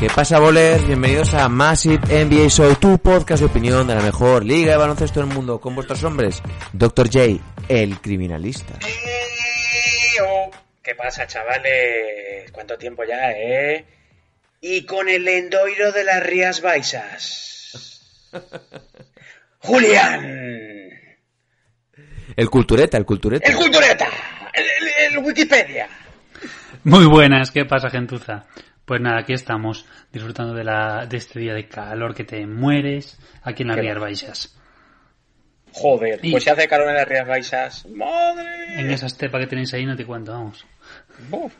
¿Qué pasa, bolers? Bienvenidos a Massive NBA Show, tu podcast de opinión de la mejor liga de baloncesto del mundo, con vuestros hombres, Dr. J, el criminalista. Eo. ¿Qué pasa, chavales? ¿Cuánto tiempo ya, eh? Y con el endoiro de las Rías Baixas. Julián. El cultureta, el cultureta. El cultureta. El, el- el Wikipedia. Muy buenas, ¿qué pasa, gentuza? Pues nada, aquí estamos, disfrutando de, la, de este día de calor que te mueres aquí en las Rías. Baixas. Joder, Y- pues se hace calor en las Rías Baixas. ¡Madre! En esa estepa que tenéis ahí no te cuento, vamos. Uf.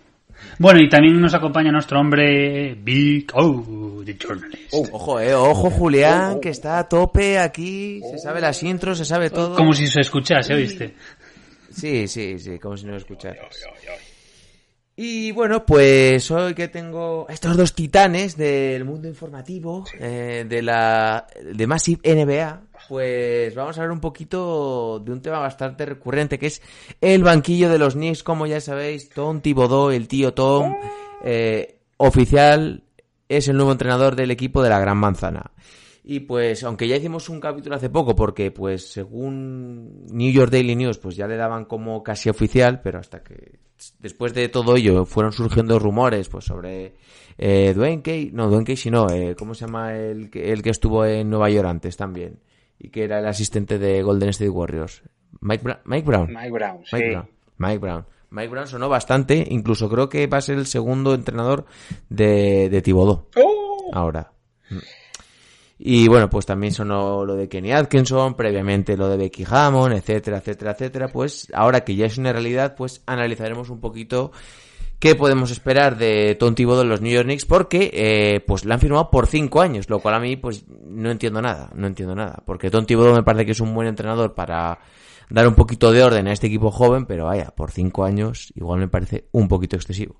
Bueno, y también nos acompaña nuestro hombre Big O, the journalist. Ojo, eh, ojo, Julián, que está a tope aquí, se sabe las intros, se sabe todo. Como si se escuchase, ¿oíste? Sí, sí, sí, como si no lo escucharas. Y bueno, pues hoy que tengo a estos dos titanes del mundo informativo, eh, de la de Massive NBA, pues vamos a hablar un poquito de un tema bastante recurrente, que es el banquillo de los Knicks, como ya sabéis, Tom Thibodeau, el tío Tom, eh, oficial, es el nuevo entrenador del equipo de la Gran Manzana. Y pues, aunque ya hicimos un capítulo hace poco, porque pues según New York Daily News, pues ya le daban como casi oficial, pero hasta que después de todo ello fueron surgiendo rumores pues sobre eh, Dwayne Casey, no, Dwayne Casey no, eh, ¿cómo se llama el que, el que estuvo en Nueva York antes también? Y que era el asistente de Golden State Warriors. Mike, Bra- Mike Brown. Mike Brown, sí. Mike Brown. Mike Brown. Mike Brown sonó bastante, incluso creo que va a ser el segundo entrenador de, de Thibodeau ¡Oh! ahora. Y bueno, pues también sonó lo de Kenny Atkinson, previamente lo de Becky Hammond, etcétera, etcétera, etcétera. Pues ahora que ya es una realidad, pues analizaremos un poquito qué podemos esperar de Thibodeau en los New York Knicks, porque eh, pues la han firmado por cinco años, lo cual a mí pues no entiendo nada, no entiendo nada. Porque Thibodeau me parece que es un buen entrenador para dar un poquito de orden a este equipo joven, pero vaya, por cinco años igual me parece un poquito excesivo.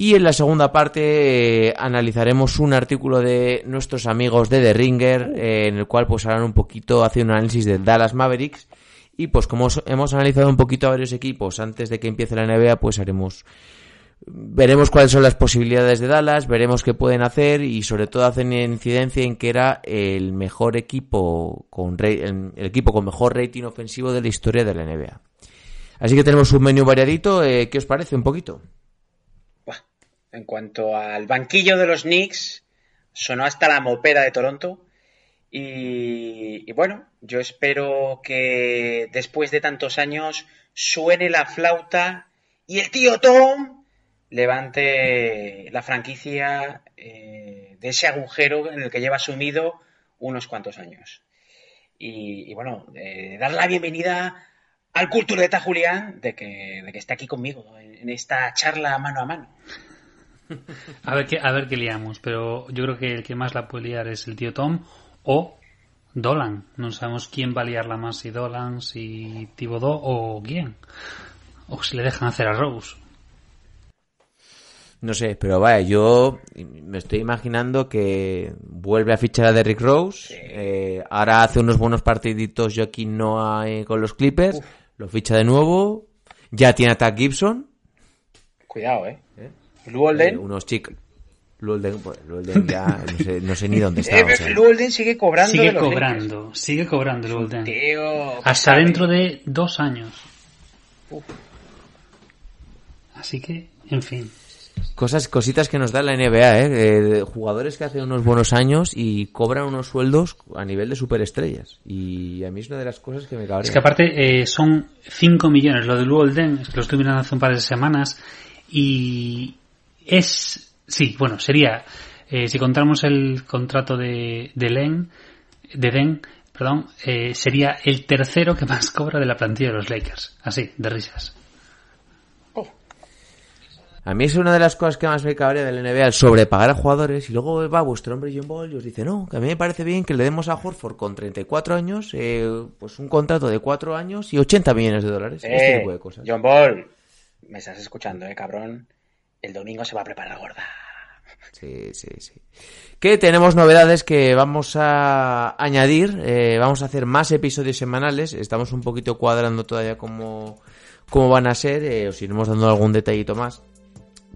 Y en la segunda parte eh, analizaremos un artículo de nuestros amigos de The Ringer, eh, en el cual pues harán un poquito, hacen un análisis del Dallas Mavericks. Y pues como os- hemos analizado un poquito a varios equipos antes de que empiece la NBA, pues haremos, veremos cuáles son las posibilidades de Dallas, veremos qué pueden hacer y sobre todo hacen incidencia en que era el mejor equipo con el equipo con mejor rating ofensivo de la historia de la NBA. Así que tenemos un menú variadito, eh, ¿qué os parece un poquito? En cuanto al banquillo de los Knicks, sonó hasta la mopera de Toronto. Y, bueno, yo espero que después de tantos años suene la flauta y el tío Tom levante la franquicia eh, de ese agujero en el que lleva sumido unos cuantos años. Y, bueno, eh, dar la bienvenida al cultureta Julián de que, de que está aquí conmigo en esta charla mano a mano. A ver qué, a ver qué liamos, pero yo creo que el que más la puede liar es el tío Tom o Dolan. No sabemos quién va a liarla más, si Dolan, si Thibodeau o quién. O si le dejan hacer a Rose. No sé, pero vaya, yo me estoy imaginando que vuelve a fichar a Derrick Rose. eh, ahora hace unos buenos partiditos Joaquín Noah eh, con los Clippers. Lo ficha de nuevo. Ya tiene a Tad Gibson. Cuidado, ¿eh? Lou Olden. eh, unos chicos. Lulden, pues, Lulden ya no sé, no sé ni dónde está. Eh, o sea. Lou Olden sigue cobrando Sigue de los cobrando, sigue cobrando. Lakers. Tío, Hasta sabe. dentro de dos años. Uf. Así que, en fin. Cosas, cositas que nos da la NBA, ¿eh? Eh, de jugadores que hacen unos buenos años y cobran unos sueldos a nivel de superestrellas. Y a mí es una de las cosas que me cabrea. Es que aparte eh, son 5 millones. Lo del Golden, es que lo estuve mirando hace un par de semanas. Y es. Sí, bueno, sería. eh, si contamos el contrato de, de Len, de Den, perdón, eh, sería el tercero que más cobra de la plantilla de los Lakers. Así, de risas. A mí es una de las cosas que más me cabrea del NBA, el sobrepagar a jugadores y luego va vuestro hombre John Ball y os dice, no, que a mí me parece bien que le demos a Horford con 34 años, eh, pues un contrato de 4 años y 80 millones de dólares. este Eh, tipo de cosas. John Ball, me estás escuchando, eh, cabrón. El domingo se va a preparar gorda. Sí, sí, sí. Que tenemos novedades que vamos a añadir. eh, vamos a hacer más episodios semanales. Estamos un poquito cuadrando todavía cómo, cómo van a ser. eh, os iremos dando algún detallito más.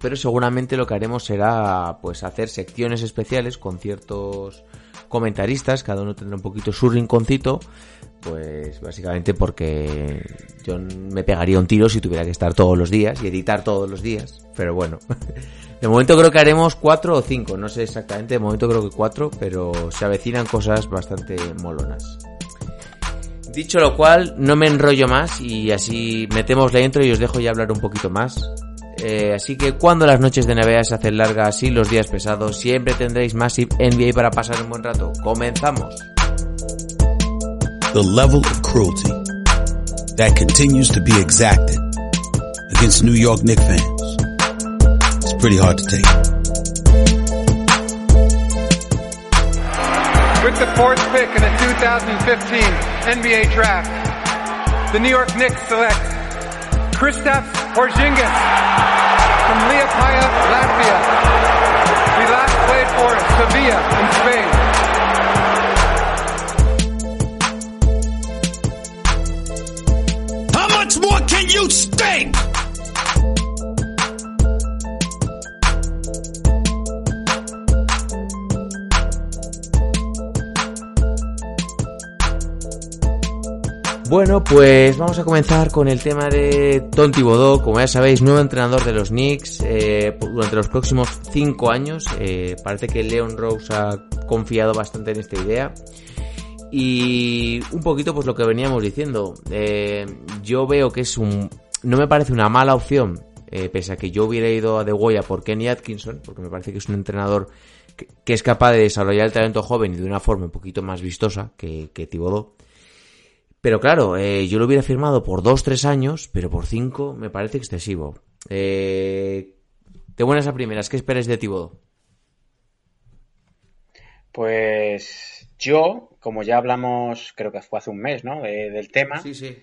Pero seguramente lo que haremos será pues hacer secciones especiales con ciertos comentaristas. Cada uno tendrá un poquito su rinconcito. Pues básicamente porque yo me pegaría un tiro si tuviera que estar todos los días y editar todos los días. Pero bueno, de momento creo que haremos cuatro o cinco, no sé exactamente, de momento creo que cuatro, pero se avecinan cosas bastante molonas. Dicho lo cual, no me enrollo más y así metemos la intro y os dejo ya hablar un poquito más. Eh, así que cuando las noches de NBA se hacen largas y los días pesados, siempre tendréis Massive NBA para pasar un buen rato. ¡Comenzamos! the level of cruelty that continues to be exacted against New York Knicks fans. It's pretty hard to take. With the fourth pick in the 2015 NBA Draft, the New York Knicks select Kristaps Porzingis from Liepaja, Latvia. He last played for Sevilla in Spain. How much more can you stink? Bueno, pues vamos a comenzar con el tema de Tom Thibodeau, como ya sabéis, nuevo entrenador de los Knicks eh, durante los próximos cinco años. Eh, parece que Leon Rose ha confiado bastante en esta idea. Y un poquito pues lo que veníamos diciendo. Eh, yo veo que es un... No me parece una mala opción, pese a que yo hubiera ido a De Goya por Kenny Atkinson, porque me parece que es un entrenador que, es capaz de desarrollar el talento joven y de una forma un poquito más vistosa que, que. Pero claro, eh, yo lo hubiera firmado por dos, tres años, pero por cinco me parece excesivo. Eh, de buenas a primeras, ¿qué esperáis de Thibodeau? Pues yo, como ya hablamos, creo que fue hace un mes, ¿no? De- del tema, sí.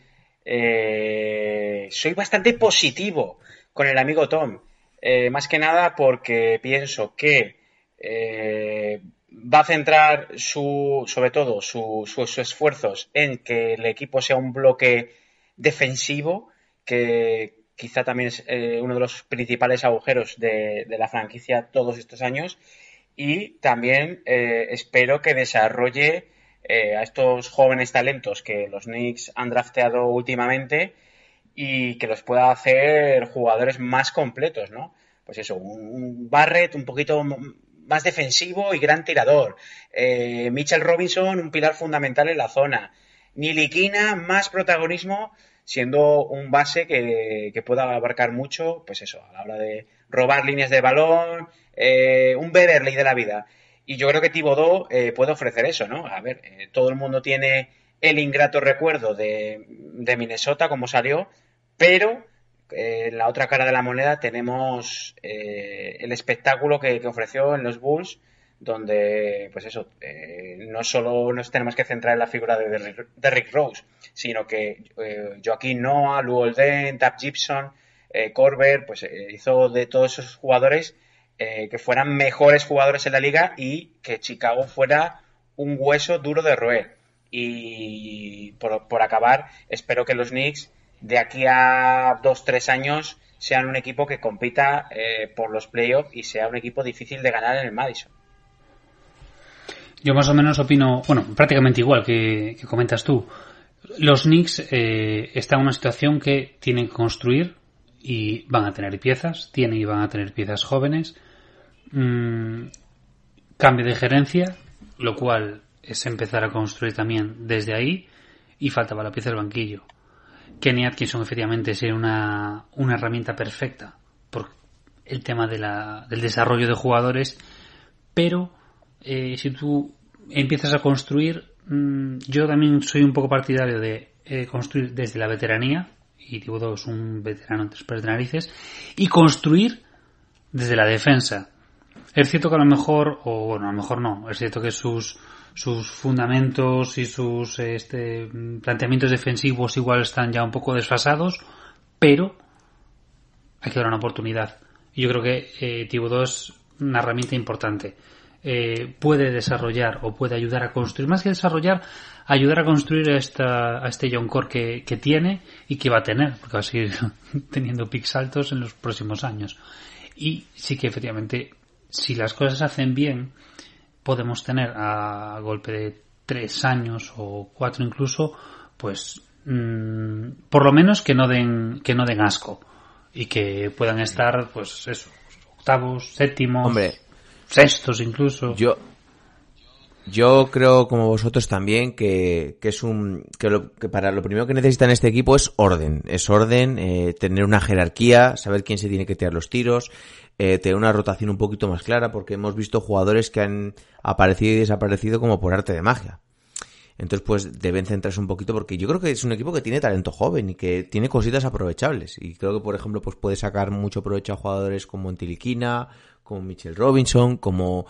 eh, soy bastante positivo con el amigo Tom. Eh, más que nada porque pienso que eh, va a centrar su, sobre todo su- su- sus esfuerzos en que el equipo sea un bloque defensivo, que quizá también es eh, uno de los principales agujeros de, la franquicia todos estos años. Y también eh, espero que desarrolle eh, a estos jóvenes talentos que los Knicks han drafteado últimamente y que los pueda hacer jugadores más completos, ¿no? Pues eso, un, un Barrett un poquito más defensivo y gran tirador. Eh, Mitchell Robinson, un pilar fundamental en la zona. Niliquina, más protagonismo, siendo un base que, que pueda abarcar mucho, pues eso, a la hora de robar líneas de balón, eh, un Beverly de la vida. Y yo creo que Thibodeau eh, puede ofrecer eso, ¿no? A ver, eh, todo el mundo tiene el ingrato recuerdo de, de Minnesota, como salió, pero en la otra cara de la moneda tenemos eh, el espectáculo que, ofreció en los Bulls, donde, pues eso, eh, no solo nos tenemos que centrar en la figura de Derrick, Rose, sino que eh, Joaquín Noah, Lou Olden, Tab Gibson, eh, Corber, pues eh, hizo de todos esos jugadores que fueran mejores jugadores en la liga y que Chicago fuera un hueso duro de roer. Y por, por acabar, espero que los Knicks de aquí a dos, tres años sean un equipo que compita eh, por los playoffs y sea un equipo difícil de ganar en el Madison. Yo más o menos opino, bueno, prácticamente igual que, comentas tú. Los Knicks eh, están en una situación que tienen que construir y van a tener piezas, tienen y van a tener piezas jóvenes. Mm, cambio de gerencia, lo cual es empezar a construir también desde ahí y faltaba la pieza del banquillo. Kenny Atkinson efectivamente sería una, una herramienta perfecta por el tema de la, del desarrollo de jugadores, pero eh, si tú empiezas a construir, mmm, yo también soy un poco partidario de eh, construir desde la veteranía, y Thibodeau es un veterano entre pares de narices, y construir desde la defensa. Es cierto que a lo mejor, o bueno, a lo mejor no, es cierto que sus, sus fundamentos y sus este, planteamientos defensivos igual están ya un poco desfasados, pero hay que dar una oportunidad. Y yo creo que eh, Thibodeau es una herramienta importante. Eh, puede desarrollar o puede ayudar a construir, más que desarrollar, ayudar a construir a, esta, a este John Core que, que tiene y que va a tener, porque va a seguir teniendo pics altos en los próximos años. Y sí que efectivamente, si las cosas se hacen bien, podemos tener a golpe de tres años o cuatro incluso, pues mm, por lo menos que no den que no den asco y que puedan estar pues eso octavos séptimos Hombre, sextos incluso. Yo, yo creo como vosotros también que, que es un que, lo, que para lo primero que necesitan este equipo es orden, es orden, eh, tener una jerarquía, saber quién se tiene que tirar los tiros, eh, tener una rotación un poquito más clara, porque hemos visto jugadores que han aparecido y desaparecido como por arte de magia. Entonces, pues deben centrarse un poquito porque yo creo que es un equipo que tiene talento joven y que tiene cositas aprovechables. Y creo que, por ejemplo, pues puede sacar mucho provecho a jugadores como Antiliquina, como Mitchell Robinson, como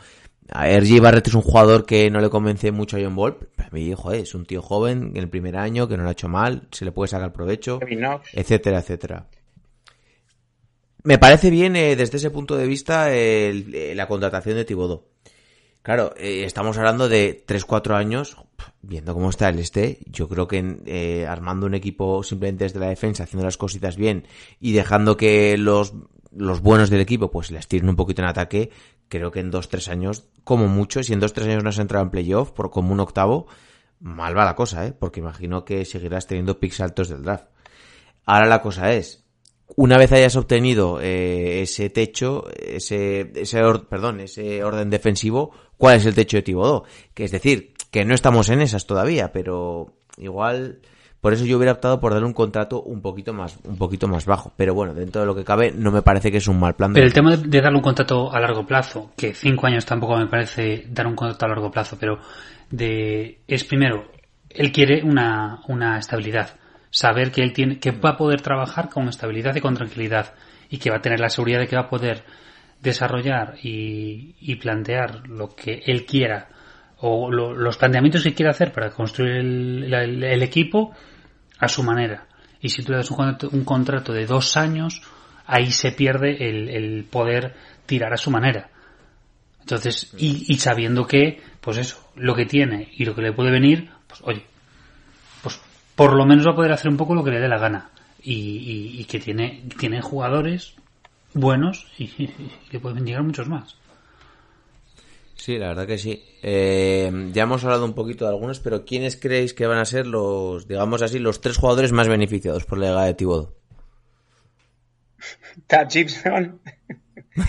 a RJ Barrett es un jugador que no le convence mucho a John Ball. Pero a mí, joder, es un tío joven en el primer año que no lo ha hecho mal, se le puede sacar provecho, etcétera, etcétera. Me parece bien eh, desde ese punto de vista el- eh, la contratación de Thibodeau. Claro, eh, estamos hablando de 3-4 años, viendo cómo está el este, yo creo que eh, armando un equipo simplemente desde la defensa, haciendo las cositas bien y dejando que los, los buenos del equipo pues les tiren un poquito en ataque, creo que en 2-3 años, como mucho, si en 2-3 años no has entrado en playoff por como un octavo, mal va la cosa, ¿eh? porque imagino que seguirás teniendo picks altos del draft. Ahora la cosa es, una vez hayas obtenido eh, ese techo, ese, ese or- perdón, ese orden defensivo, ¿cuál es el techo de Thibodeau? Que es decir, que no estamos en esas todavía, pero igual, por eso yo hubiera optado por darle un contrato un poquito más, un poquito más bajo. Pero bueno, dentro de lo que cabe, no me parece que es un mal plan. Pero el tema de, de darle un contrato a largo plazo, que cinco años tampoco me parece dar un contrato a largo plazo, pero de es primero, él quiere una, una estabilidad, saber que él tiene, que va a poder trabajar con estabilidad y con tranquilidad y que va a tener la seguridad de que va a poder desarrollar y, y plantear lo que él quiera o lo- los planteamientos que quiera hacer para construir el, la- el- el equipo a su manera. Y si tú le das un contrato, un contrato de dos años, ahí se pierde el, el poder tirar a su manera. Entonces, y, y sabiendo que, pues eso, lo que tiene y lo que le puede venir, pues oye, por lo menos va a poder hacer un poco lo que le dé la gana. Y, y- y que tiene, tiene jugadores buenos y, y que pueden llegar muchos más. Sí, la verdad que sí. Eh, ya hemos hablado un poquito de algunos, pero ¿quiénes creéis que van a ser los, digamos así, los tres jugadores más beneficiados por la llegada de Thibodeau? Tad Gibson.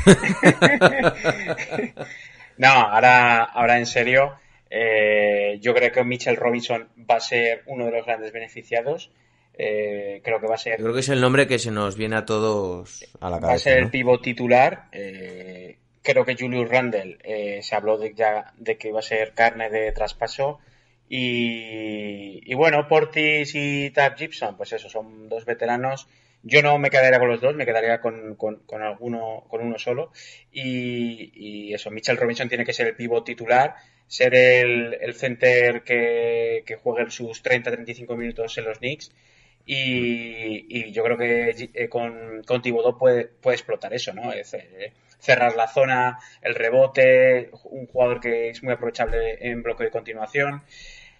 no, ahora, ahora en serio, eh, yo creo que Mitchell Robinson va a ser uno de los grandes beneficiados. Eh, creo que va a ser Yo creo que es el nombre que se nos viene a todos a la va a ser cabeza. el pivot titular. eh, creo que Julius Randle se habló de, ya de que iba a ser carne de traspaso. Y, y bueno, Portis y Tab Gibson, pues eso, son dos veteranos. Yo no me quedaría con los dos, me quedaría con, con, alguno, con uno solo. Y, eso, Mitchell Robinson tiene que ser el pivot titular, ser el, el center que, que juegue sus 30-35 minutos en los Knicks. Y, yo creo que eh, con, con Thibodeau puede, puede explotar eso, ¿no? Eh, cerrar la zona, el rebote, un jugador que es muy aprovechable en bloque de continuación.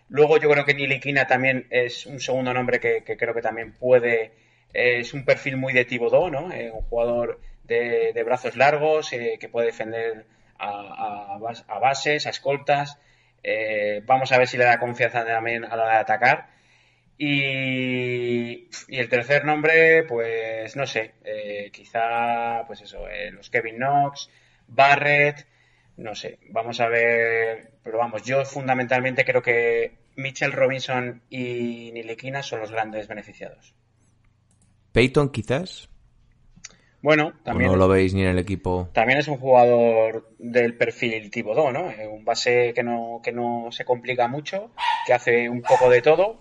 Luego yo creo que Niliquina también es un segundo nombre que, creo que también puede, es un perfil muy de Thibodeau, ¿no? Eh, un jugador de, brazos largos eh, que puede defender a, a, bas- a bases, a escoltas. Eh, vamos a ver si le da confianza también a la hora de atacar. Y, el tercer nombre, pues no sé, quizá, pues eso, los Kevin Knox, Barrett, no sé, vamos a ver, pero vamos, yo fundamentalmente creo que Mitchell Robinson y Niliquina son los grandes beneficiados. Peyton, quizás. Bueno, ¿O también, no lo veis ni en el equipo. también es un jugador del perfil Thibodeau, ¿no? Un base que no, que no se complica mucho, que hace un poco de todo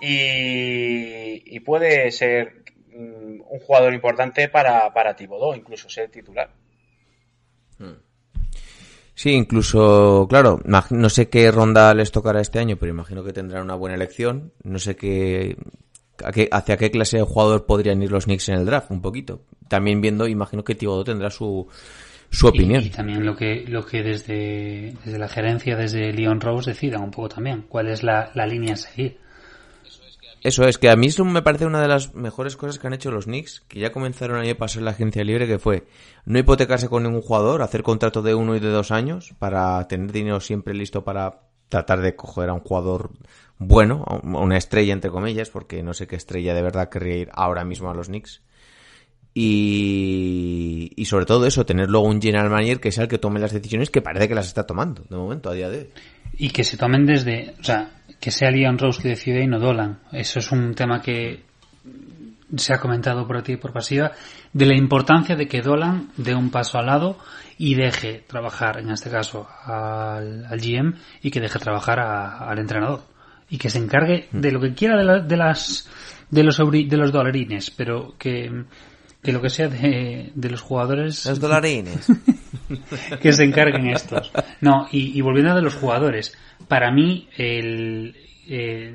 y, y puede ser mm, un jugador importante para, para Thibodeau, incluso ser titular. Sí, incluso, claro, no sé qué ronda les tocará este año, pero imagino que tendrán una buena elección. No sé qué, a qué- hacia qué clase de jugador podrían ir los Knicks en el draft, un poquito. También viendo, imagino que Thibodeau tendrá su, su opinión. Y, también lo que, lo que desde, desde la gerencia, desde Leon Rose decidan un poco también. ¿Cuál es la, la línea a seguir? Eso es, que a mí eso me parece una de las mejores cosas que han hecho los Knicks, que ya comenzaron año pasado en la agencia libre, que fue no hipotecarse con ningún jugador, hacer contrato de uno y de dos años, para tener dinero siempre listo para tratar de coger a un jugador bueno, a un- a una estrella entre comillas, porque no sé qué estrella de verdad querría ir ahora mismo a los Knicks. Y, y sobre todo eso, tener luego un general manager que sea el que tome las decisiones que parece que las está tomando, de momento, a día de hoy. Y que se tomen desde, o sea, que sea Leon Rose que decide y no Dolan. Eso es un tema que se ha comentado por activa y por pasiva, de la importancia de que Dolan dé un paso al lado y deje trabajar, en este caso, al, al GM y que deje trabajar a- al entrenador. Y que se encargue de lo que quiera de, la- de las de los de los dolarines, pero que, que lo que sea de, de los jugadores Los dolarines. que se encarguen estos. No, y, y volviendo a de los jugadores, para mí el eh,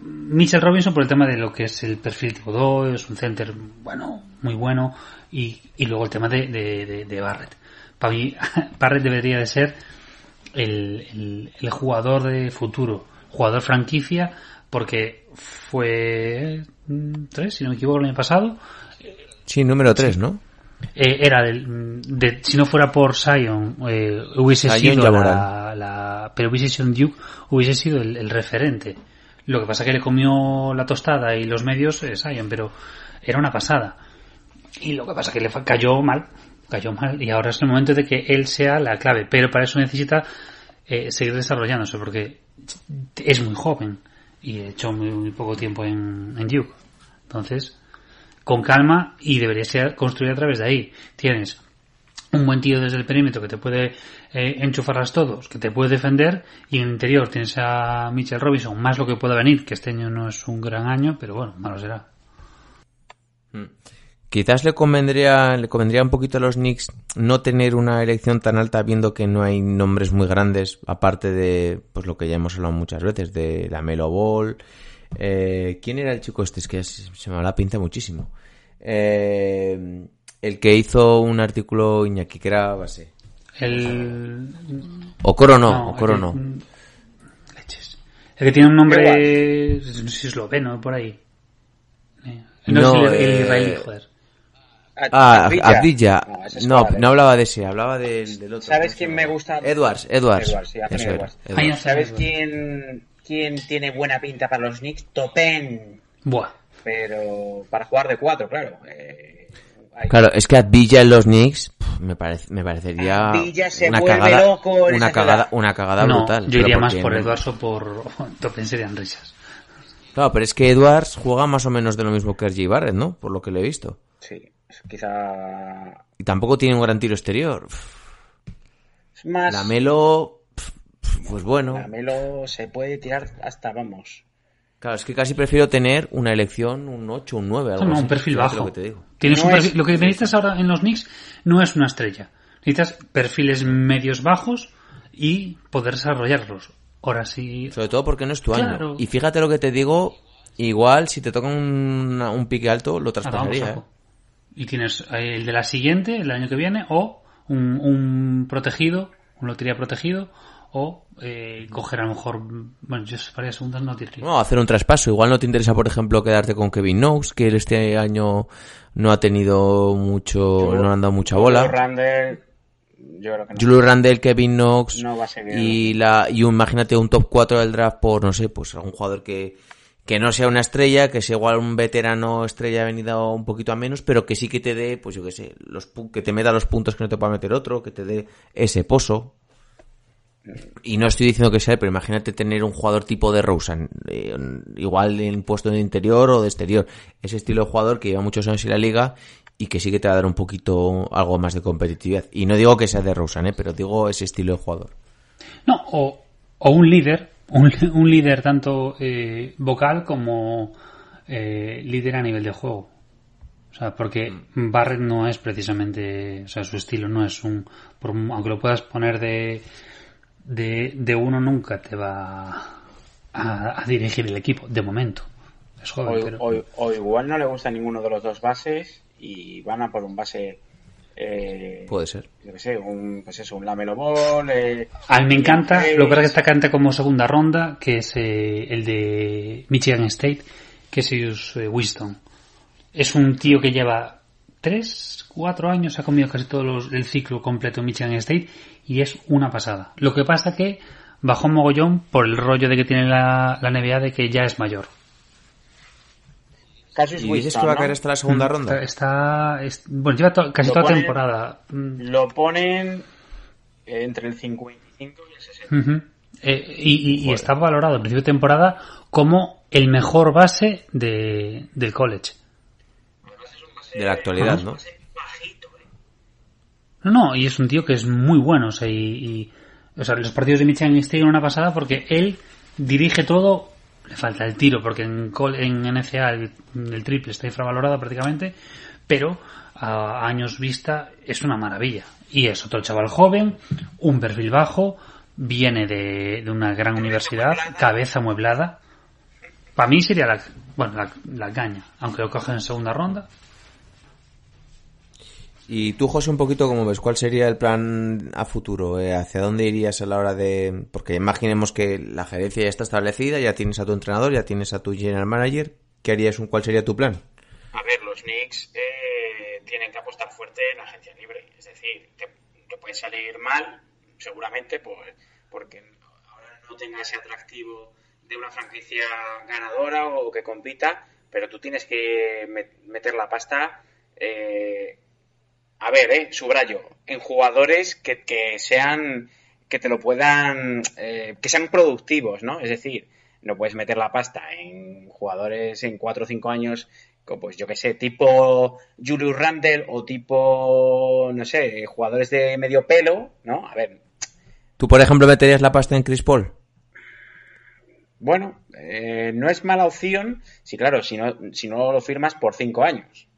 Mitchell Robinson por el tema de lo que es el perfil tipo 2, es un center bueno, muy bueno, y, y luego el tema de, de, de- de Barrett. Para mí, Barrett debería de ser el, el, el jugador de futuro, jugador franquicia, porque fue mm, tres, si no me equivoco, el año pasado, Sí, número 3, ¿no? eh, era del, de, si no fuera por Zion, eh, hubiese sido la, pero hubiese sido Duke, hubiese sido el, el referente. Lo que pasa que le comió la tostada y los medios eh, Zion, pero era una pasada. Y lo que pasa que le cayó mal, cayó mal y ahora es el momento de que él sea la clave, pero para eso necesita eh, seguir desarrollándose porque es muy joven y hecho muy, muy poco tiempo en, en Duke. Entonces, con calma y debería ser construido a través de ahí. Tienes un buen tío desde el perímetro que te puede eh, enchufarlas todos, que te puede defender y en el interior tienes a Mitchell Robinson, más lo que pueda venir, que este año no es un gran año, pero bueno, malo será. Quizás le convendría, le convendría un poquito a los Knicks no tener una elección tan alta viendo que no hay nombres muy grandes, aparte de pues lo que ya hemos hablado muchas veces, de la Melo Ball. Eh, ¿Quién era el chico este? Es que se se me la pinta muchísimo. Eh, el que hizo un artículo Iñaki, que era base. El... Okoro no, Okoro el- no. Leches. El que tiene un nombre no sé si esloveno por ahí. Eh, No, No, es el, el eh, israelí, joder. Ah, Abdilla. Abdilla. No, es No, no hablaba de ese, hablaba del, del otro. ¿Sabes ¿cómo se quién me gusta? Edwards, Edwards. Edwards, sí, Eso Edwards. Edwards. Ay, no sé. ¿Sabes Edwards. quién, quién tiene buena pinta para los Knicks? Topen. Buah. Pero para jugar de cuatro, claro. Eh, hay- Claro, es que Advilla en los Knicks pf, me, parece, me parecería Advilla se una vuelve cagada, loco en una esa cagada, una cagada No, brutal. yo iría más por Edwards o por Topen serían risas. Claro, pero es que Edwards juega más o menos de lo mismo que RJ Barrett, ¿no? Por lo que le he visto. Sí, quizá... Y tampoco tiene un gran tiro exterior. Es más... La Melo, pues bueno. La Melo se puede tirar hasta, vamos... Claro, es que casi prefiero tener una elección, un 8, un 9, algo No, así. un perfil bajo. Lo que te digo. Tienes No un es- perfil- lo que necesitas ahora en los Knicks no es una estrella. Necesitas perfiles medios bajos y poder desarrollarlos. Ahora sí. Sobre todo porque no es tu Claro. año. Y fíjate lo que te digo, igual si te toca un, un pique alto, lo Ah, vamos, traspasaría. ¿eh? Y tienes eh, el de la siguiente, el año que viene, o un, un protegido, un lotería protegido, o eh, coger a lo mejor. Bueno, yo varias segundas no tiraría. No, hacer un traspaso. Igual no te interesa, por ejemplo, quedarte con Kevin Knox, que este año no ha tenido mucho, no han dado mucha bola. Randall, yo creo que no. Julius Randle, Kevin Knox No va a seguir. y la y un- imagínate un top 4 del draft por no sé, pues algún jugador que que no sea una estrella, que sea igual un veterano estrella venido un poquito a menos, pero que sí que te dé, pues yo qué sé, los que te meta los puntos que no te pueda meter otro, que te dé ese pozo. Y no estoy diciendo que sea, pero imagínate tener un jugador tipo de Rosen, eh, igual en puesto de interior o de exterior. Ese estilo de jugador que lleva muchos años en la liga y que sí que te va a dar un poquito algo más de competitividad. Y no digo que sea de Rosen, eh, pero digo ese estilo de jugador. No, o, o un líder, un, un líder tanto eh, vocal como eh, líder a nivel de juego. O sea, porque Barrett no es precisamente, o sea, su estilo no es un, por- aunque lo puedas poner de, de, de uno nunca te va a, a dirigir el equipo, de momento. Es joven, O, pero... o- o igual no le gusta ninguno de los dos bases y van a por un base. Eh, Puede ser. yo qué sé, un, pues eso, un Lamelo Ball. Eh, A mí me encanta, lo que pasa es que está canta como segunda ronda, que es eh, el de Michigan State, que es Ius eh, Winston. Es un tío que lleva tres, cuatro años, ha comido casi todo los- el ciclo completo en Michigan State y es una pasada. Lo que pasa que bajó mogollón por el rollo de que tiene la, la NBA de que ya es mayor. Cassius ¿Y dices Winston, que va a ¿no? caer hasta la segunda Mm, ronda? Está, es- bueno, lleva to- casi Lo toda ponen- temporada. Mm, Lo ponen entre el 55 y el 60. Ujú. Eh, y, y- y está valorado en principio de temporada como el mejor base de, del college. De la actualidad, ¿no? No, no, y es un tío que es muy bueno. O sea, y, y- o sea, los partidos de Michigan State eran una pasada porque él dirige todo. Le falta el tiro porque en, en NCA el, triple está infravalorado prácticamente, pero a años vista es una maravilla. Y es otro chaval joven, un perfil bajo, viene de, de una gran universidad, cabeza mueblada. Para mí sería la, bueno, la, la caña, aunque lo cogen en segunda ronda. Y tú, José, un poquito cómo ves, ¿cuál sería el plan a futuro? Eh, ¿Hacia dónde irías a la hora de...? Porque imaginemos que la gerencia ya está establecida, ya tienes a tu entrenador, ya tienes a tu general manager. ¿Qué harías? ¿Cuál sería tu plan? A ver, los Knicks eh, tienen que apostar fuerte en agencia libre. Es decir, te, puede salir mal, seguramente, pues, porque ahora no tenga ese atractivo de una franquicia ganadora o que compita, pero tú tienes que met- meter la pasta. eh, a ver, eh, subrayo, en jugadores que, que sean que te lo puedan eh, que sean productivos, ¿no? Es decir, no puedes meter la pasta en jugadores en 4 o 5 años, pues yo que sé, tipo Julius Randle o tipo, no sé, jugadores de medio pelo, ¿no? A ver, ¿Tú, por ejemplo, meterías la pasta en Chris Paul? bueno, eh, no es mala opción, sí, claro, si no, si no lo firmas por 5 años.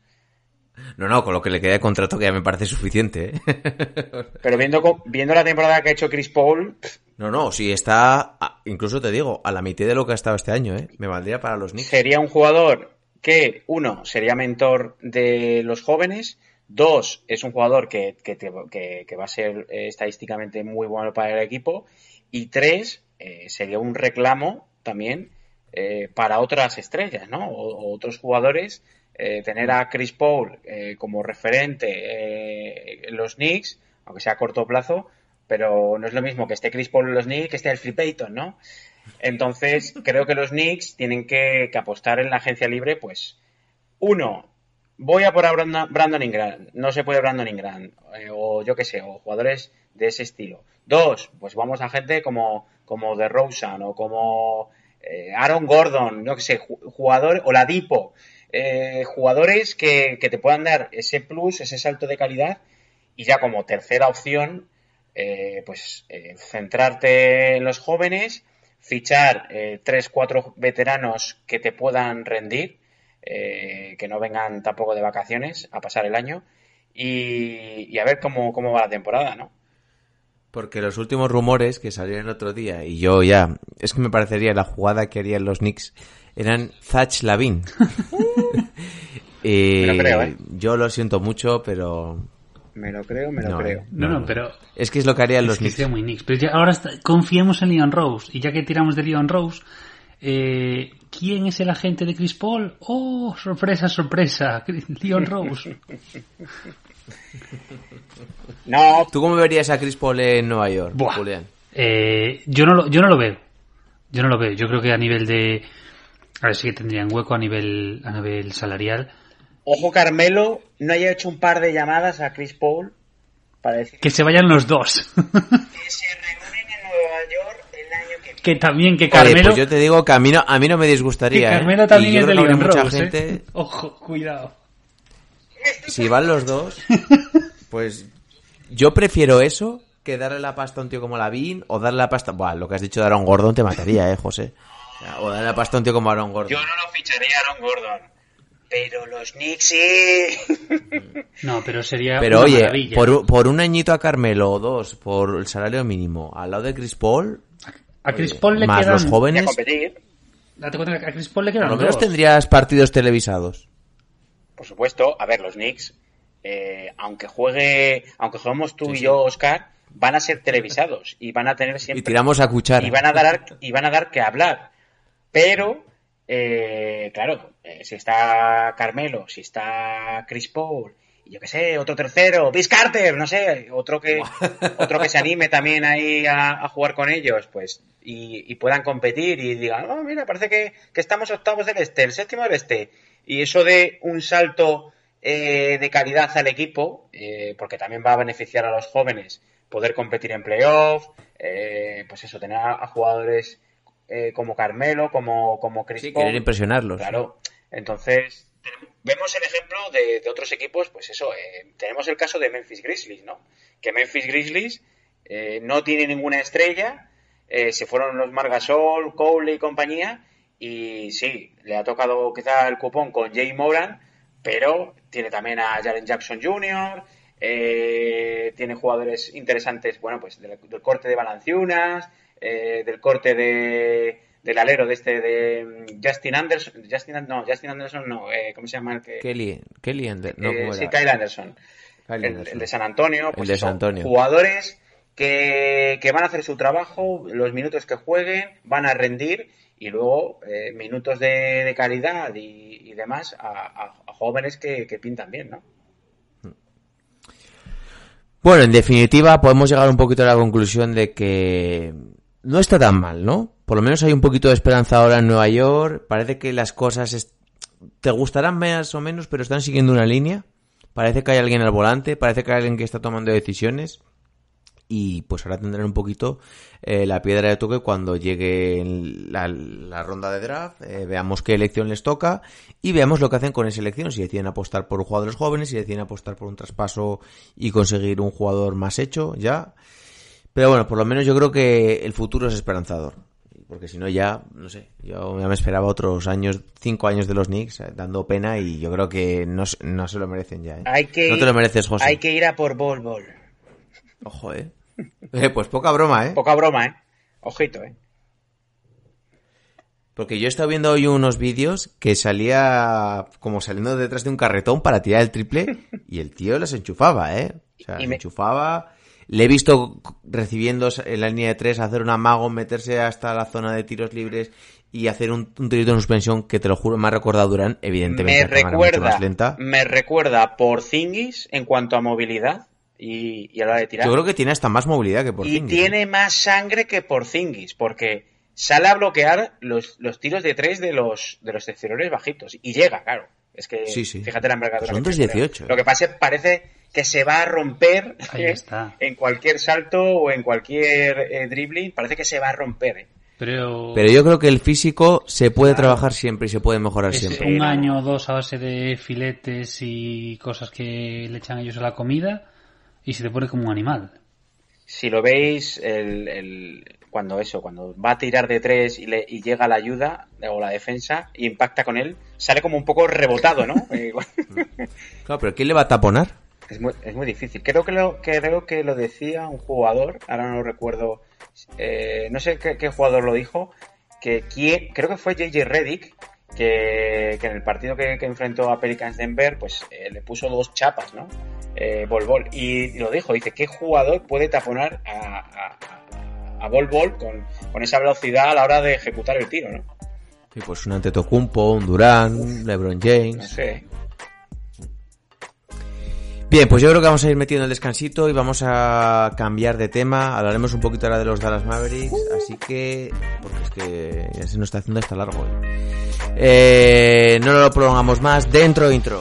No, no, con lo que le queda de contrato que ya me parece suficiente, ¿eh? Pero viendo, viendo la temporada que ha hecho Chris Paul, pff, No, no, si está, incluso te digo, a la mitad de lo que ha estado este año, ¿eh? Me valdría para los Knicks. sería un jugador que, uno, sería mentor de los jóvenes, dos, es un jugador que, que, te- que- que va a ser eh, estadísticamente muy bueno para el equipo, y tres, eh, sería un reclamo también eh, para otras estrellas, ¿no? O otros jugadores, eh, tener a Chris Paul eh, como referente eh, en los Knicks, aunque sea a corto plazo, pero no es lo mismo que esté Chris Paul en los Knicks que esté el Free Payton, ¿no? Entonces, creo que los Knicks tienen que, que apostar en la agencia libre, pues, uno, voy a por a Brandon, Ingram, no se puede Brandon Ingram, eh, o yo qué sé, o jugadores de ese estilo. Dos, pues vamos a gente como, como The Rosen o como eh, Aaron Gordon, no que sé, ju- jugador, o la Dipo, eh, jugadores que, te puedan dar ese plus, ese salto de calidad, y ya como tercera opción, eh, pues eh, centrarte en los jóvenes, fichar eh, tres, cuatro veteranos que te puedan rendir, que no vengan tampoco de vacaciones a pasar el año, y, y a ver cómo, cómo va la temporada, ¿no? Porque los últimos rumores que salieron el otro día, y yo ya, es que me parecería la jugada que harían los Knicks, eran Zach Lavin. Me lo creo, ¿eh? Yo lo siento mucho, pero Me lo creo, me lo No, creo. eh. No, No, no, pero es que es lo que harían Es los que Knicks. muy Knicks. Pero ya ahora está- confiemos en Leon Rose. Y ya que tiramos de Leon Rose, eh, ¿quién es el agente de Chris Paul? ¡Oh, sorpresa, sorpresa! Leon Rose. No, ¿Tú cómo verías a Chris Paul en Nueva York, Buah. Julián? Eh, yo, no lo, yo no lo veo. Yo no lo veo. Yo creo que a nivel de... A ver, sí que tendrían hueco a nivel, a nivel salarial. ojo Carmelo, no haya hecho un par de llamadas a Chris Paul para decir Que se vayan los dos. que se reúnen en Nueva York el año que viene. que también que Oye, Carmelo... pues yo te digo que a mí no, a mí no me que disgustaría, ¿eh? Carmelo también Y yo es de creo que Leon habrá Rose. mucha ¿eh? gente, Ojo, cuidado. Si van los dos, pues yo prefiero eso que darle la pasta a un tío como Lavín o darle la pasta... Buah, lo que has dicho de Aaron Gordon te mataría, ¿eh, José? O darle la pasta a un tío como Aaron Gordon. Yo no lo ficharía a Aaron Gordon. Pero los Knicks sí. No, pero sería Pero una oye, maravilla. por, un- por un añito a Carmelo o dos, por el salario mínimo, al lado de Chris Paul, a Chris Paul le más quedan... los Y a jóvenes, competir, Date cuenta que a Chris Paul le por quedan lo menos dos. tendrías partidos televisados. Por supuesto. A ver, los Knicks, eh, aunque juegue, aunque juguemos tú y yo, Oscar, van a ser televisados y van a tener siempre Y tiramos a cuchara. y van a dar y van a dar que hablar pero eh, claro eh, si está Carmelo si está Chris Paul y yo qué sé otro tercero Vince Carter no sé otro que otro que se anime también ahí a, a jugar con ellos pues y, y puedan competir y digan oh mira parece que, que estamos octavos del este el séptimo del este y eso de un salto eh, de calidad al equipo eh, porque también va a beneficiar a los jóvenes poder competir en playoff, eh, pues eso, tener a, jugadores eh, como Carmelo, como, como Chris Sí, querer impresionarlos. Claro, entonces tenemos- vemos el ejemplo de, de otros equipos, pues eso, eh, tenemos el caso de Memphis Grizzlies, ¿no? Que Memphis Grizzlies eh, no tiene ninguna estrella, se fueron los Margasol, Cole y compañía, y sí, le ha tocado quizá el cupón con Jay Moran, pero tiene también a Jaren Jackson Jr., eh, tiene jugadores interesantes, bueno, pues del, del corte de Balanciunas, eh, del corte de, del alero de este de mm, Justin Anderson, Justin, no, Justin Anderson no, eh, ¿cómo se llama el que? Kelly, Kelly Ander- no, Eh, ¿cómo sí? Kyle Anderson. Kyle El, Anderson. el de San Antonio. Pues de San Antonio. Jugadores que, que van a hacer su trabajo, los minutos que jueguen, van a rendir y luego eh, minutos de, de calidad y, demás a, jóvenes que, que pintan bien, ¿no? Bueno, en definitiva, podemos llegar un poquito a la conclusión de que no está tan mal, ¿no? Por lo menos hay un poquito de esperanza ahora en Nueva York. Parece que las cosas te gustarán más o menos, pero están siguiendo una línea. Parece que hay alguien al volante, parece que hay alguien que está tomando decisiones. Y pues ahora tendrán un poquito eh, la piedra de toque cuando llegue la, la ronda de draft, eh, veamos qué elección les toca y veamos lo que hacen con esa elección, si deciden apostar por jugadores jóvenes, si deciden apostar por un traspaso y conseguir un jugador más hecho ya. Pero bueno, por lo menos yo creo que el futuro es esperanzador. Porque si no ya, no sé, yo ya me esperaba otros años, cinco años de los Knicks eh, dando pena y yo creo que no, se- no se lo merecen ya. ¿eh? Hay que, no te lo mereces, José. Hay que ir a por Bol Bol. Ojo, eh. Eh, Pues poca broma, ¿eh? Poca broma, ¿eh? Ojito, ¿eh? Porque yo he estado viendo hoy unos vídeos que salía como saliendo detrás de un carretón para tirar el triple y el tío las enchufaba, ¿eh? O sea, las me- enchufaba. Le he visto recibiendo en la línea de tres hacer un amago, meterse hasta la zona de tiros libres y hacer un, un tirito en suspensión que te lo juro me ha recordado Durán, evidentemente Me recuerda, más lenta. me recuerda por Zingis en cuanto a movilidad y, y a la hora de tirar. Yo creo que tiene hasta más movilidad que por y Zingis, ¿eh? tiene más sangre que por Zingis, porque sale a bloquear los, los tiros de tres de los, de los exteriores bajitos. Y llega, claro. Es que Sí, sí. fíjate la envergadura. Son que tiene. 2.18, Lo que pasa es que parece que se va a romper Ahí ¿eh? está. en cualquier salto o en cualquier eh, dribbling. Parece que se va a romper. ¿eh? Pero, Pero yo creo que el físico se puede Claro. trabajar siempre y se puede mejorar es siempre. un año o dos a base de filetes y cosas que le echan ellos a la comida y se te pone como un animal. Si lo veis, el, el- cuando eso, cuando va a tirar de tres y, le, y llega la ayuda o la defensa y impacta con él, sale como un poco rebotado, ¿no? Eh, Claro, pero ¿quién le va a taponar? Es muy, es muy difícil. Creo que lo, creo que lo decía un jugador, ahora no recuerdo, eh, no sé qué, qué jugador lo dijo, que quién, creo que fue JJ Reddick, que, que en el partido que, que enfrentó a Pelicans Denver, pues eh, le puso dos chapas, ¿no? Eh, Bol Bol. Y lo dijo, dice, ¿qué jugador puede taponar a, a, a- Bol Bol con, con esa velocidad a la hora de ejecutar el tiro, ¿no? Sí, pues un Antetokounmpo, un Durán, un LeBron No James. sé. Bien, pues yo creo que vamos a ir metiendo el descansito y vamos a cambiar de tema. Hablaremos un poquito ahora de los Dallas Mavericks, así que... Porque es que ya se nos está haciendo hasta largo. hoy. Eh, no lo prolongamos más. Dentro intro.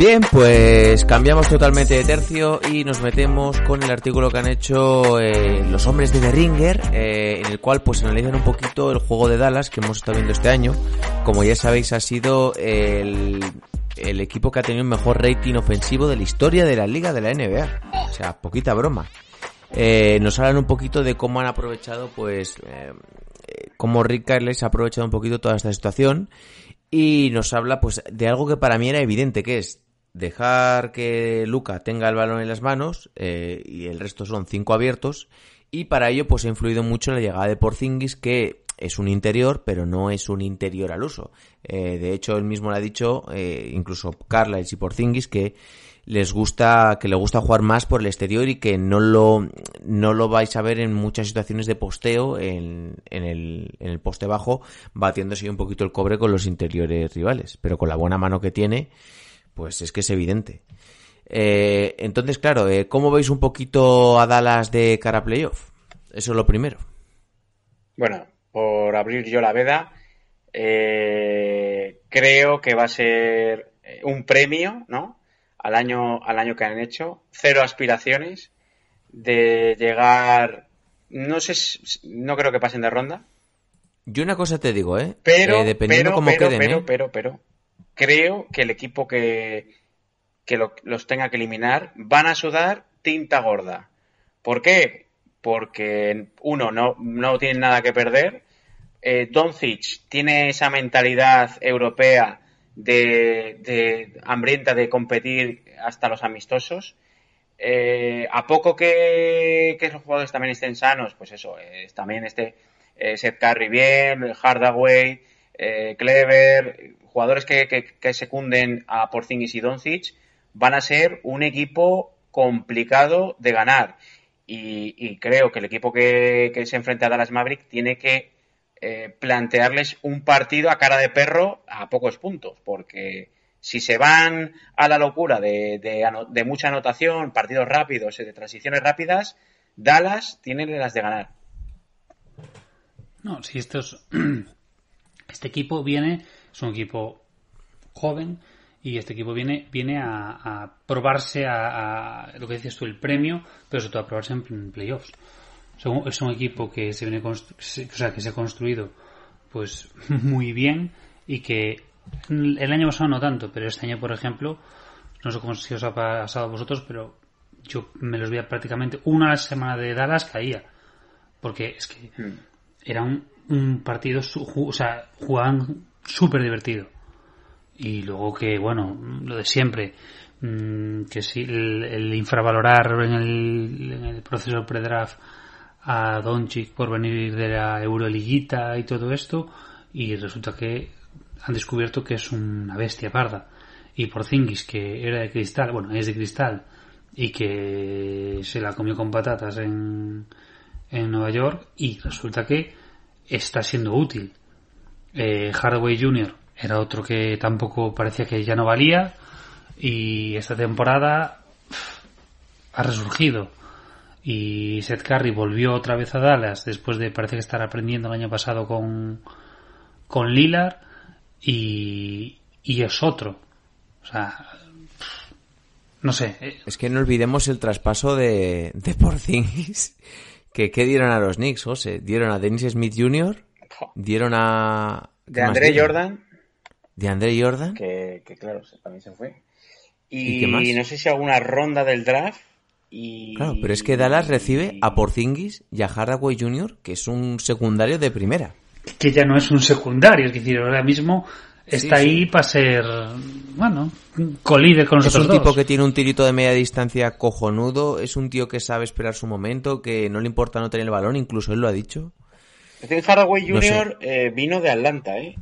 Bien, pues cambiamos totalmente de tercio y nos metemos con el artículo que han hecho eh, los hombres de The eh, en el cual pues analizan un poquito el juego de Dallas que hemos estado viendo este año. Como ya sabéis, ha sido el, el equipo que ha tenido el mejor rating ofensivo de la historia de la liga de la NBA. O sea, poquita broma. Eh, nos hablan un poquito de cómo han aprovechado, pues, cómo Rick Carles ha aprovechado un poquito toda esta situación y nos habla, pues, de algo que para mí era evidente, que es dejar que Luca tenga el balón en las manos eh, y el resto son cinco abiertos y para ello, pues, ha influido mucho la llegada de Porzingis que es un interior, pero no es un interior al uso. Eh, de hecho, él mismo le ha dicho, eh, incluso Carlisle y Porzingis, que les gusta, que le gusta jugar más por el exterior y que no lo, no lo vais a ver en muchas situaciones de posteo en, el, en el poste bajo, batiéndose un poquito el cobre con los interiores rivales. Pero con la buena mano que tiene, pues es que es evidente. Eh, entonces, claro, eh, ¿cómo veis un poquito a Dallas de cara a playoff? Eso es lo primero. Bueno, por abrir yo la veda, eh, creo que va a ser eh, un premio, ¿no? Al año, al año que han hecho. Cero aspiraciones de llegar. No sé, si- no creo que pasen de ronda. Yo una cosa te digo, ¿eh? Pero, Eh, dependiendo pero, cómo pero, queden, pero, ¿eh? pero, pero, creo que el equipo que, que lo- los tenga que eliminar van a sudar tinta gorda. ¿Por qué? Porque, uno, no, no tienen nada que perder. Eh, Doncic tiene esa mentalidad europea de, de hambrienta de competir hasta los amistosos. Eh, a poco que, que los jugadores también estén sanos, pues eso, eh, también este eh, Seth Curry bien, Hardaway, Clever, jugadores que, que, que secunden a Porzingis y Doncic, van a ser un equipo complicado de ganar. Y, creo que el equipo que, se enfrenta a Dallas Maverick tiene que eh, plantearles un partido a cara de perro a pocos puntos, porque si se van a la locura de, mucha anotación, partidos rápidos, de transiciones rápidas, Dallas tiene las de ganar. No, si estos, este equipo viene, es un equipo joven y este equipo viene, viene a, a probarse a, a lo que dices tú, el premio, pero sobre todo a probarse en playoffs. Es un, equipo que se viene, o sea, que se ha construido pues muy bien y que el año pasado no tanto, pero este año, por ejemplo, no sé cómo si os ha pasado a vosotros, pero yo me los veía prácticamente una a la semana de Dallas caía. Porque es que era un, un partido, o sea, jugaban súper divertido. Y luego que, bueno, lo de siempre, mm, que sí, el, infravalorar en el, en el proceso pre-draft a Doncic por venir de la Euroliguita y todo esto, y resulta que han descubierto que es una bestia parda. Y Porzingis, que era de cristal, bueno, es de cristal, y que se la comió con patatas en, en Nueva York, y resulta que está siendo útil. Eh, Hardaway Jr. era otro que tampoco parecía que ya no valía, y esta temporada ha resurgido. Y Seth Curry volvió otra vez a Dallas después de parece que estar aprendiendo el año pasado con, con Lillard y, y es otro. O sea, no sé. eh, Es que no olvidemos el traspaso de, de Porzingis. Que, ¿Qué dieron a los Knicks, José? Dieron a Dennis Smith Jr.. dieron a... ¿qué De André dieron? Jordan, De André Jordan. que, que claro, también se fue. ¿Y Y, qué más? no sé si alguna ronda del draft. Y... Claro, pero es que Dallas recibe a Porzingis y a Hardaway Jr., que es un secundario de primera. que ya no es un secundario, es decir, ahora mismo está Sí, sí. ahí para ser, bueno, colíder con Es nosotros un tipo dos. que tiene un tirito de media distancia cojonudo, es un tío que sabe esperar su momento, que no le importa no tener el balón, incluso él lo ha dicho. Stephen No sé. Jr. eh, vino de Atlanta, ¿eh?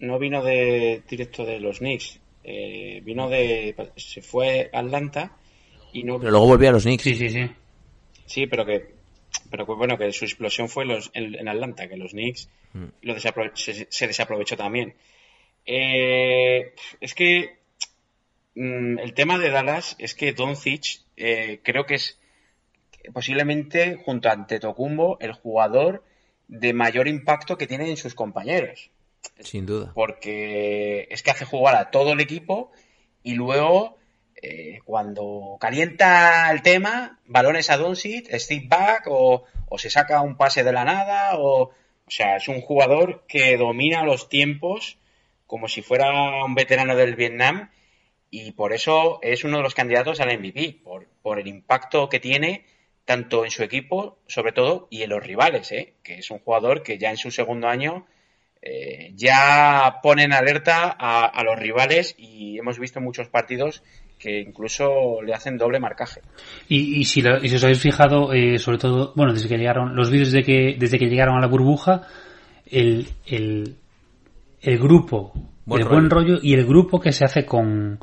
No vino de directo de los Knicks. Eh, vino de... Se fue a Atlanta y no... Pero luego volvió a los Knicks. Sí, sí, sí. Sí, pero que pero que, bueno, que su explosión fue los, en, en Atlanta, que los Knicks lo desaprove- se, se desaprovechó también. Eh, es que mm, el tema de Dallas es que Doncic eh, creo que es posiblemente junto a Antetokounmpo el jugador de mayor impacto que tiene en sus compañeros Sin duda. porque es que hace jugar a todo el equipo y luego eh, cuando calienta el tema, balones a Doncic, step back o, o se saca un pase de la nada o, o sea, es un jugador que domina los tiempos como si fuera un veterano del Vietnam y por eso es uno de los candidatos al MVP, por, por el impacto que tiene tanto en su equipo, sobre todo, y en los rivales, ¿eh? que es un jugador que ya en su segundo año eh, ya pone en alerta a, a los rivales y hemos visto muchos partidos que incluso le hacen doble marcaje. Y, y si, lo- y si os habéis fijado, eh, sobre todo, bueno, desde que llegaron, los vídeos de que, desde que llegaron a la burbuja, el, el, el grupo Buen el buen rollo. rollo y el grupo que se hace con,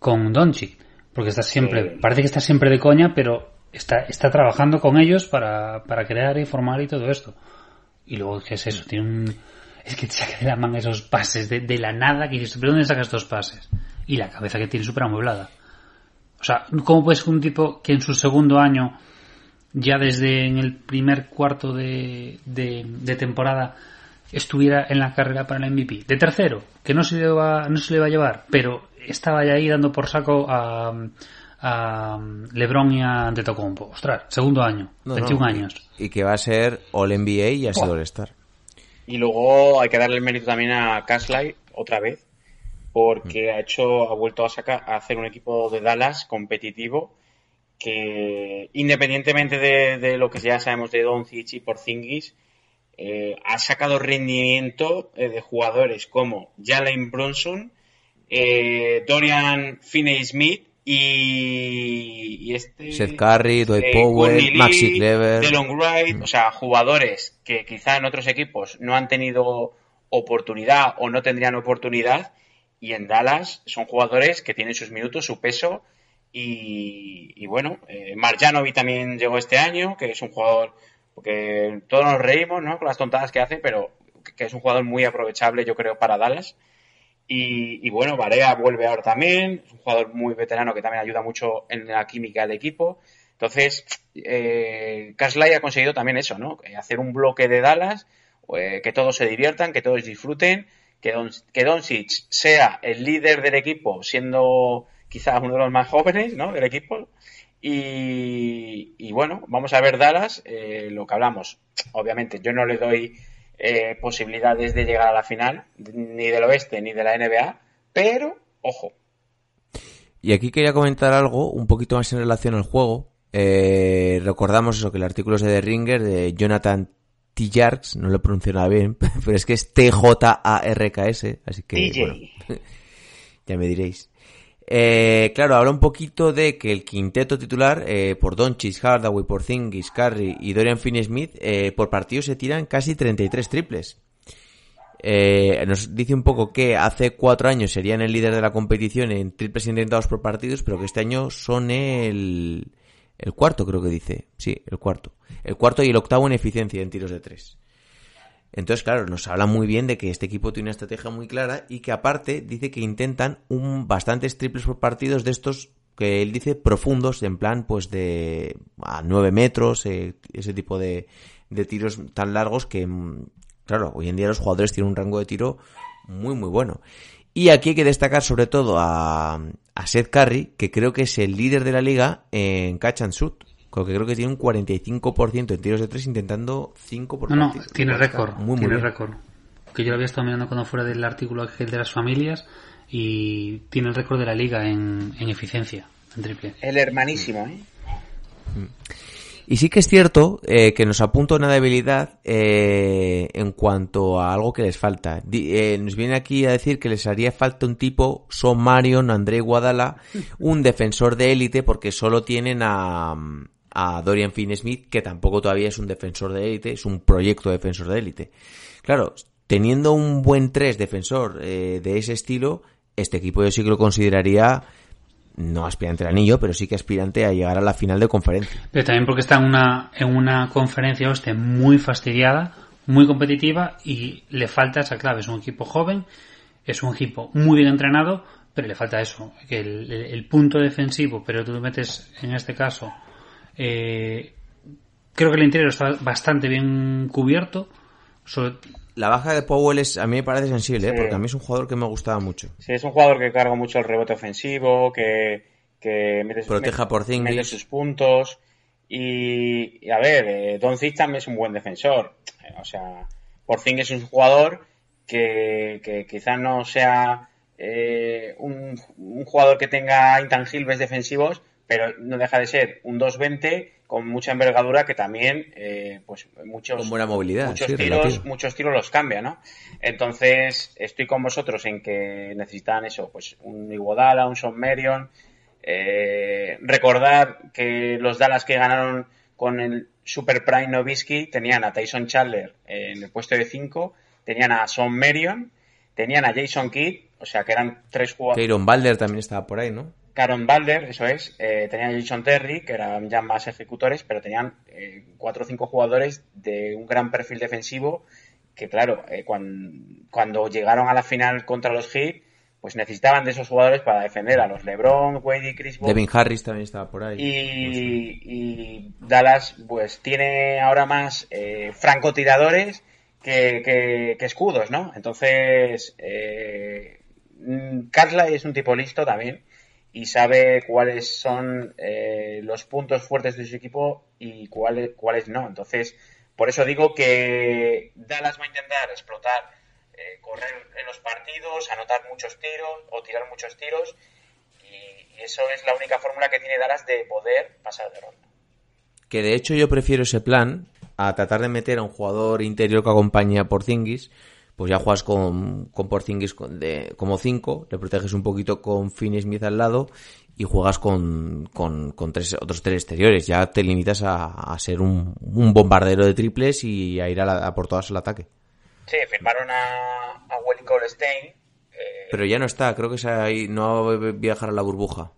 con Doncic. Porque está siempre, Sí. parece que está siempre de coña, pero está, está trabajando con ellos para, para crear y formar y todo esto. Y luego, ¿qué es eso? Tiene un, es que te saca de la manga esos pases de, de la nada que dices, ¿pero dónde sacas estos pases? Y la cabeza que tiene súper amueblada. O sea, ¿cómo puede ser un tipo que en su segundo año, ya desde en el primer cuarto de, de, de temporada, estuviera en la carrera para el MVP? De tercero, que no se le va, no se le va a llevar, pero estaba ya ahí dando por saco a, a LeBron y a Antetokounmpo. Ostras, segundo año, No, 21 no, años. Y que va a ser All NBA y ha sido All Star. Y luego hay que darle el mérito también a Casley otra vez, porque ha hecho, ha vuelto a sacar, a hacer un equipo de Dallas competitivo que independientemente de, de lo que ya sabemos de Doncic y Porzingis, eh, ha sacado rendimiento eh, de jugadores como Jalen Bronson, eh, Dorian Finney-Smith y, y este Seth Curry, Dwight eh, Powell, Maxi Kleber. Delon Wright, o sea, jugadores que quizá en otros equipos no han tenido oportunidad o no tendrían oportunidad y en Dallas son jugadores que tienen sus minutos, su peso y, y bueno, eh, Marjanovic también llegó este año, que es un jugador porque todos nos reímos, ¿no? Con las tontadas que hace, pero que es un jugador muy aprovechable, yo creo, para Dallas. Y, bueno, Varea vuelve ahora también, es un jugador muy veterano que también ayuda mucho en la química del equipo. Entonces, eh, ha conseguido también eso, ¿no? Eh, Hacer un bloque de Dallas, eh, que todos se diviertan, que todos disfruten, que, Don, que Doncic sea el líder del equipo, siendo quizás uno de los más jóvenes, ¿no? Del equipo. Y, y bueno, vamos a ver Dallas, eh, lo que hablamos. Obviamente, yo no le doy eh, posibilidades de llegar a la final, ni del oeste ni de la NBA, pero, ojo, Y aquí quería comentar algo un poquito más en relación al juego. Eh, recordamos eso, que el artículo es de The Ringer de Jonathan T. Jarks, no lo pronuncio nada bien, pero es que es T-J-A-R-K-S, así que bueno, ya me diréis. Eh, claro, habla un poquito de que el quinteto titular, eh, por Doncic, Hardaway, por Zingis, Curry y Dorian Finney-Smith, eh, por partido se tiran casi 33 triples. Eh, nos dice un poco que hace cuatro años serían el líder de la competición en triples intentados por partidos, pero que este año son el, el cuarto, creo que dice. Sí, el cuarto. El cuarto y el octavo en eficiencia en tiros de tres. Entonces, claro, nos habla muy bien de que este equipo tiene una estrategia muy clara y que aparte dice que intentan un bastantes triples por partidos de estos que él dice profundos, en plan pues de a 9 metros, eh, ese tipo de, de tiros tan largos que, mm, claro, hoy en día los jugadores tienen un rango de tiro muy muy bueno. Y aquí hay que destacar sobre todo a, a Seth Curry, que creo que es el líder de la liga en catch and shoot. Con que creo que tiene un 45% en tiros de tres intentando 5 por No, no, tiene récord. Muy, muy tiene bien. récord. Que yo lo había estado mirando cuando fuera del artículo de las familias y tiene el récord de la liga en, en eficiencia, en triple. El hermanísimo, ¿eh? Y sí que es cierto eh, que nos apunta una debilidad eh, en cuanto a algo que les falta. Di- eh, nos viene aquí a decir que les haría falta un tipo Son Marion, André Guadala, un defensor de élite, porque solo tienen a, a Dorian Finney-Smith, que tampoco todavía es un defensor de élite, es un proyecto de defensor de élite. Claro, teniendo un buen 3 defensor eh, de ese estilo, este equipo yo sí que lo consideraría no aspirante al anillo, pero sí que aspirante a llegar a la final de conferencia. Pero también porque está en una, en una conferencia hostia, muy fastidiada, muy competitiva y le falta esa clave. Es un equipo joven, es un equipo muy bien entrenado, pero le falta eso, que el- el punto defensivo, pero tú metes en este caso, eh, creo que el interior está bastante bien cubierto. Sobre, La baja de Powell es, a mí me parece sensible, ¿eh? Porque a mí es un jugador que me gustaba mucho. Sí, es un jugador que carga mucho el rebote ofensivo, que, que mete, Proteja a Porzingis. mete sus puntos. Y, y a ver, eh, Doncic también es un buen defensor. O sea, Porzingis es un jugador que, que quizás no sea eh, un, un jugador que tenga intangibles defensivos, pero no deja de ser un 220 con mucha envergadura que también, eh, pues muchos, Con buena movilidad, muchos sí, tiros, relativo. muchos tiros los cambia, ¿no? Entonces, estoy con vosotros en que necesitan eso, pues un Iguodala, un Son Marion. Eh, recordar que los Dallas que ganaron con el Super Prime Novisky tenían a Tyson Chandler en el puesto de 5, tenían a Son Marion, tenían a Jason Kidd, o sea que eran tres jugadores. Keiron Balder también estaba por ahí, ¿no? Caron Balder, eso es, eh, tenían a Jason Terry, que eran ya más ejecutores, pero tenían eh, cuatro o cinco jugadores de un gran perfil defensivo que, claro, eh, cuan- cuando llegaron a la final contra los Heat, pues necesitaban de esos jugadores para defender a los LeBron, Wade y Chris Paul. Devin Harris también estaba por ahí. Y, y Dallas, pues tiene ahora más eh, francotiradores que, que- que escudos, ¿no? Entonces, eh, mm, Carla es un tipo listo también y sabe cuáles son eh, los puntos fuertes de su equipo y cuáles, cuáles no. Entonces, por eso digo que Dallas va a intentar explotar, eh, correr en los partidos, anotar muchos tiros o tirar muchos tiros y, eso es la única fórmula que tiene Dallas de poder pasar de ronda. Que de hecho yo prefiero ese plan a tratar de meter a un jugador interior que acompañe a Porzingis. Pues ya juegas con, con Porzingis de, como 5, le proteges un poquito con Finney Smith al lado y juegas con, con, con tres, otros tres exteriores. Ya te limitas a, a ser un, un bombardero de triples y a ir a, la- a por todas al ataque. Sí, firmaron a, a Willie Cole Stein. eh, Pero ya no está, creo que se ha i- no va a viajar a la burbuja.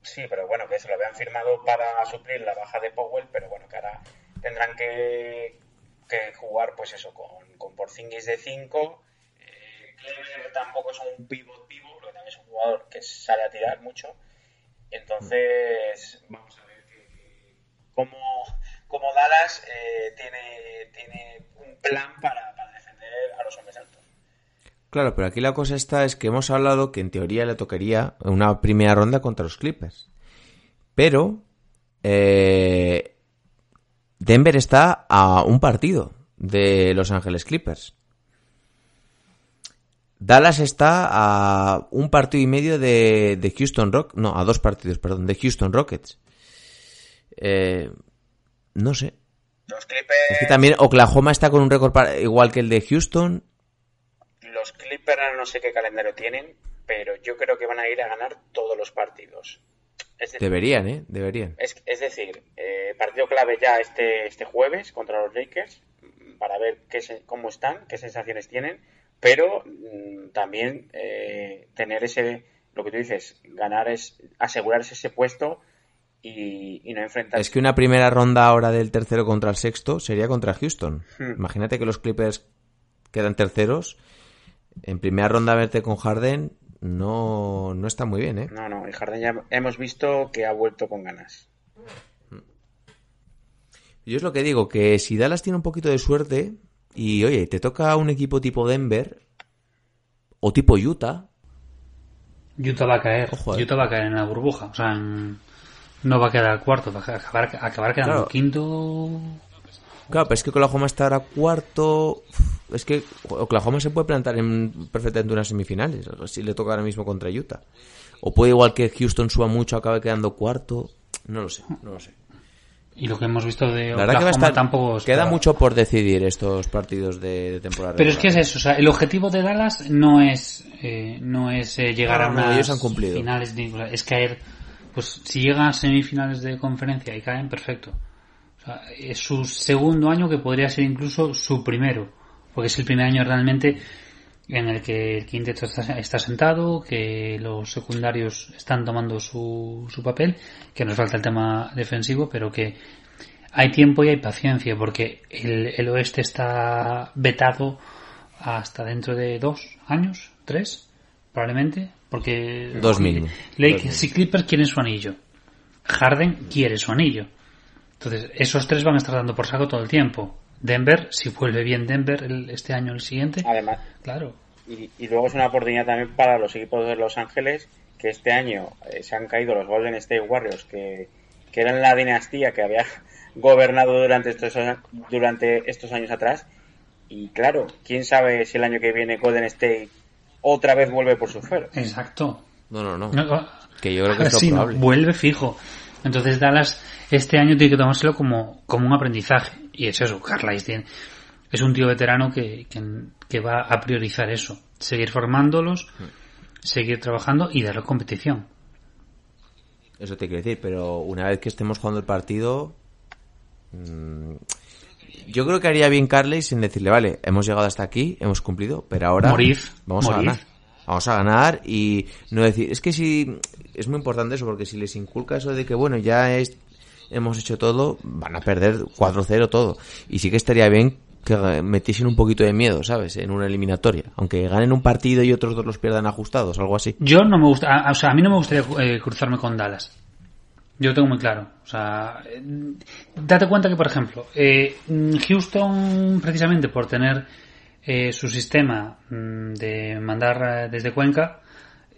Sí, pero bueno, que se lo habían firmado para suplir la baja de Powell, pero bueno, que ahora tendrán que, que jugar, pues eso, con, con Porzingis de 5. Eh, Clever tampoco es un pivot pivot, porque también es un jugador que sale a tirar mucho. Entonces, vamos a ver que, cómo, Dallas eh, tiene, tiene un plan para, para defender a los hombres altos. Claro, pero aquí la cosa está es que hemos hablado que en teoría le tocaría una primera ronda contra los Clippers. Pero eh, Denver está a un partido de Los Ángeles Clippers. Dallas está a un partido y medio de, de Houston Rock, no, a dos partidos, perdón, de Houston Rockets. Eh, no sé. Los Clippers, Es que también Oklahoma está con un récord para- igual que el de Houston. los Clippers no sé qué calendario tienen, pero yo creo que van a ir a ganar todos los partidos. Es decir, Deberían, ¿eh? Deberían. Es, es decir, eh, partido clave ya este, este jueves contra los Lakers para ver qué se- cómo están, qué sensaciones tienen, pero mm, también eh, tener ese, lo que tú dices, ganar es asegurarse ese puesto y, y no enfrentarse. Es que una primera ronda ahora del tercero contra el sexto sería contra Houston. Hmm. Imagínate que los Clippers quedan terceros. En primera ronda verte con Harden no, no está muy bien, ¿eh? No, no, y Harden ya hemos visto que ha vuelto con ganas. Yo es lo que digo, que si Dallas tiene un poquito de suerte y, oye, te toca un equipo tipo Denver o tipo Utah, Utah va a caer. Ojo, eh. Utah va a caer en la burbuja. O sea, en- no va a quedar cuarto, va a acabar, acabar quedando Claro. quinto. Claro, pero es que Oklahoma está ahora cuarto. Es que Oklahoma se puede plantar en perfectamente unas semifinales. Si le toca ahora mismo contra Utah. O puede, igual que Houston suba mucho, acabe quedando cuarto. No lo sé, no lo sé. Y lo que hemos visto de La verdad que va a Oklahoma estar. tampoco es queda mucho por decidir estos partidos de, de temporada. Pero es que es eso, o sea, el objetivo de Dallas no es eh, no es eh, llegar No, a no, unas ellos han cumplido. finales, de- es caer, pues si llegan a semifinales de conferencia y caen, perfecto. O sea, es su segundo año que podría ser incluso su primero, porque es el primer año realmente en el que el quinteto está, está sentado, que los secundarios están tomando su, su papel, que nos falta el tema defensivo, pero que hay tiempo y hay paciencia, porque el, el oeste está vetado hasta dentro de dos años, tres, probablemente, porque Dos mínimo. Lakers y Clippers quieren su anillo. Harden quiere su anillo. Entonces, esos tres van a estar dando por saco todo el tiempo. Denver, si vuelve bien Denver el- este año o el siguiente, Además, claro. y, y luego es una oportunidad también para los equipos de Los Ángeles que este año eh, se han caído los Golden State Warriors que, que eran la dinastía que había gobernado durante estos años, durante estos años atrás y claro, quién sabe si el año que viene Golden State otra vez vuelve por sus fueros. Exacto. No, no, no. No, Que yo creo que es sí, no, probable. vuelve fijo. Entonces Dallas este año tiene que tomárselo como, como un aprendizaje. Y es eso, Carlisle tiene, es un tío veterano que, que, que va a priorizar eso. Seguir formándolos, seguir trabajando y darle competición. Eso te quiero decir, pero una vez que estemos jugando el partido, mm, yo creo que haría bien Carley sin decirle, vale, hemos llegado hasta aquí, hemos cumplido, pero ahora Morid, vamos morid. a ganar. Vamos a ganar y no decir, es que si es muy importante eso porque si les inculca eso de que bueno, ya es hemos hecho todo, van a perder 4-0 todo. Y sí que estaría bien que metiesen un poquito de miedo, ¿sabes? En una eliminatoria, aunque ganen un partido y otros dos los pierdan ajustados, algo así. Yo no me gusta, a- o sea, a mí no me gustaría eh, cruzarme con Dallas. Yo lo tengo muy claro. O sea, eh, date cuenta que, por ejemplo, eh, Houston, precisamente por tener eh, su sistema mm, de mandar eh, desde Cuenca,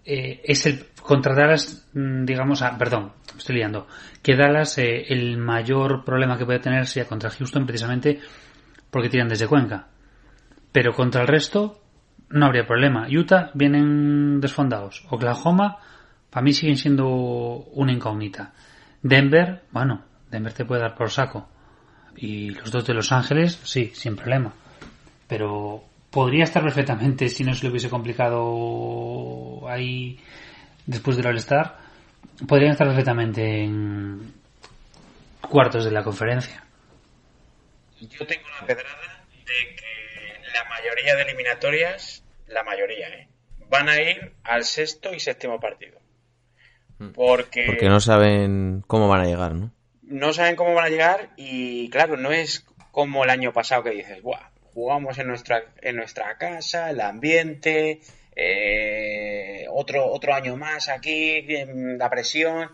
eh, es el contra Dallas, mm, digamos, ah, perdón, estoy liando, que Dallas eh, el mayor problema que puede tener sea contra Houston precisamente porque tiran desde Cuenca. Pero contra el resto no habría problema. Utah vienen desfondados. Oklahoma, para mí siguen siendo una incógnita. Denver, bueno, Denver te puede dar por saco. Y los dos de Los Ángeles, sí, sin problema. Pero podría estar perfectamente, si no se le hubiese complicado ahí después del All-Star, podrían estar perfectamente en cuartos de la conferencia. Yo tengo la pedrada de que la mayoría de eliminatorias, la mayoría, ¿eh? van a ir al sexto y séptimo partido. Porque, Porque no saben cómo van a llegar, ¿no? no saben cómo van a llegar y claro, no es como el año pasado que dices, Buah, jugamos en nuestra, en nuestra casa, el ambiente, eh, otro, otro año más aquí, la presión.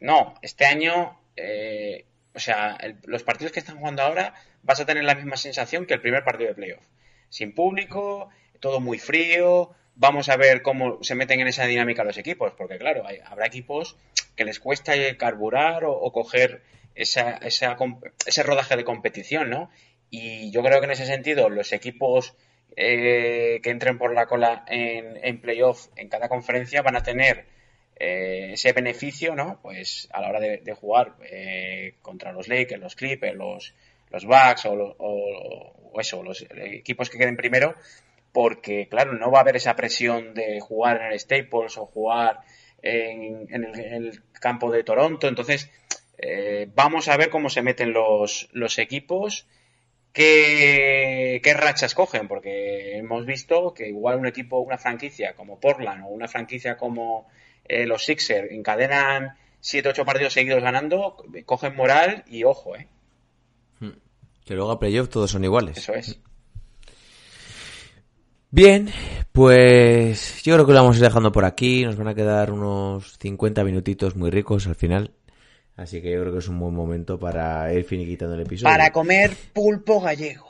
No, este año, eh, o sea, el- los partidos que están jugando ahora vas a tener la misma sensación que el primer partido de playoff. Sin público, todo muy frío, vamos a ver cómo se meten en esa dinámica los equipos, porque claro, hay- habrá equipos que les cuesta carburar o, o coger esa, esa ese rodaje de competición, ¿no? Y yo creo que en ese sentido los equipos eh, que entren por la cola en, en playoff en cada conferencia van a tener eh, ese beneficio, ¿no? Pues a la hora de, jugar eh, contra los Lakers, los Clippers, los, los Bucks o eso, los equipos que queden primero, porque claro, no va a haber esa presión de jugar en el Staples o jugar en, en el, en el campo de Toronto. Entonces, eh, vamos a ver cómo se meten los, los equipos, qué, qué rachas cogen, porque hemos visto que igual un equipo, una franquicia como Portland o una franquicia como eh, los Sixers encadenan 7-8 partidos seguidos ganando, cogen moral y ojo, ¿eh? Que luego a playoff todos son iguales. Eso es. Bien, pues yo creo que lo vamos a ir dejando por aquí. Nos van a quedar unos 50 minutitos muy ricos al final. Así que yo creo que es un buen momento para ir finiquitando el episodio. Para comer pulpo gallego.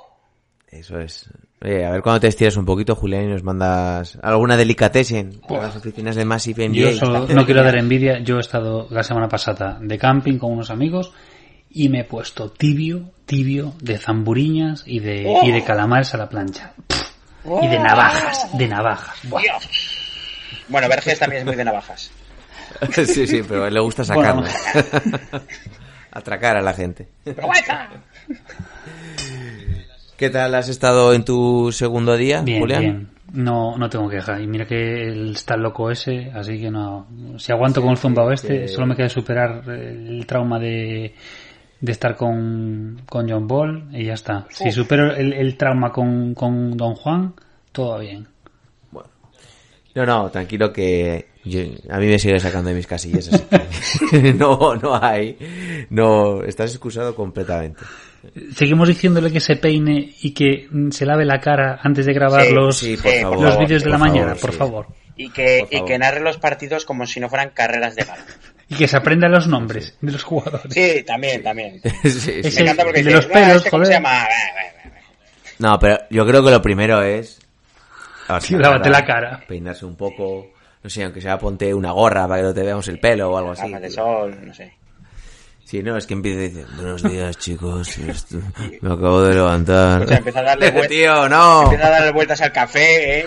Eso es. Oye, a ver cuando te estiras un poquito, Julián, y nos mandas alguna delicatessen a las oficinas de Massive NBA. Yo solo- no quiero dar envidia, yo he estado la semana pasada de camping con unos amigos y me he puesto tibio, tibio de zamburiñas y de, y de calamares a la plancha. Pff, y de navajas, de navajas. Bueno, Verges también es muy de navajas. sí, sí, pero le gusta sacarlo. Atracar a la gente. ¿Qué tal has estado en tu segundo día, Bien, Julián? bien. No, no tengo queja. Y mira que él está loco ese, así que no. Si aguanto con el zumbao este, que- solo me queda superar el trauma de, de estar con, con John Ball y ya está. Si supero el, el trauma con, con Don Juan, todo bien. No, no, tranquilo que yo- a mí me sigue sacando de mis casillas, así que no, no hay, no, estás excusado completamente. Seguimos diciéndole que se peine y que mm, se lave la cara antes de grabar Sí, los, Sí, por Sí, favor. los vídeos de la por mañana, favor, por sí. favor. Y que, Por y que narre los partidos como si no fueran carreras de balón. Y que se aprenda los nombres de los jugadores. Sí, también, también. Sí, sí. Ese- Me encanta porque de dices, los "Ah, pelos, ¿este joder". se llama? Ah, ah, ah, ah". No, pero yo creo que lo primero es... Sí, lávate la cara. Peinarse un poco, no sé, aunque sea ponte una gorra para que no te veamos el pelo o algo así. Gafas de sol, no sé. Sí, no, es que empieza y dice, buenos días chicos, esto- me acabo de levantar. Escucha, empieza a darle vueltas. Tío, no. Empieza a darle vueltas al café, ¿eh?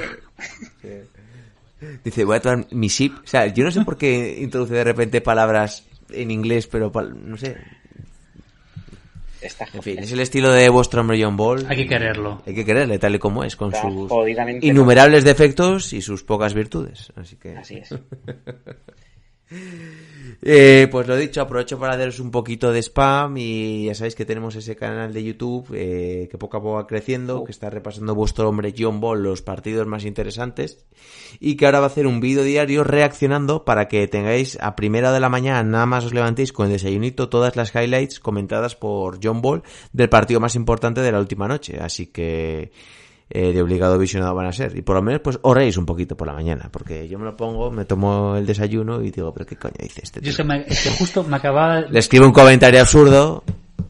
Dice, voy a tomar mi sip. O sea, yo no sé por qué introduce de repente palabras en inglés, pero pal- no sé. Está, En fin, es el estilo de vuestro hombre John Ball. Hay que quererlo. Hay que quererle tal y como es, con Está sus innumerables defectos y sus pocas virtudes. Así que... Así es. Eh, pues lo dicho, aprovecho para haceros un poquito de spam y ya sabéis que tenemos ese canal de YouTube eh, que poco a poco va creciendo, que está repasando vuestro hombre John Ball los partidos más interesantes y que ahora va a hacer un vídeo diario reaccionando para que tengáis a primera de la mañana, nada más os levantéis con el desayunito, todas las highlights comentadas por John Ball del partido más importante de la última noche. Así que eh, de obligado visionado van a ser. Y por lo menos pues os reís un poquito por la mañana, porque yo me lo pongo, me tomo el desayuno y digo, pero qué coño dice este Yo tío?". es que, me- es que justo me acababa, Le escribo un comentario absurdo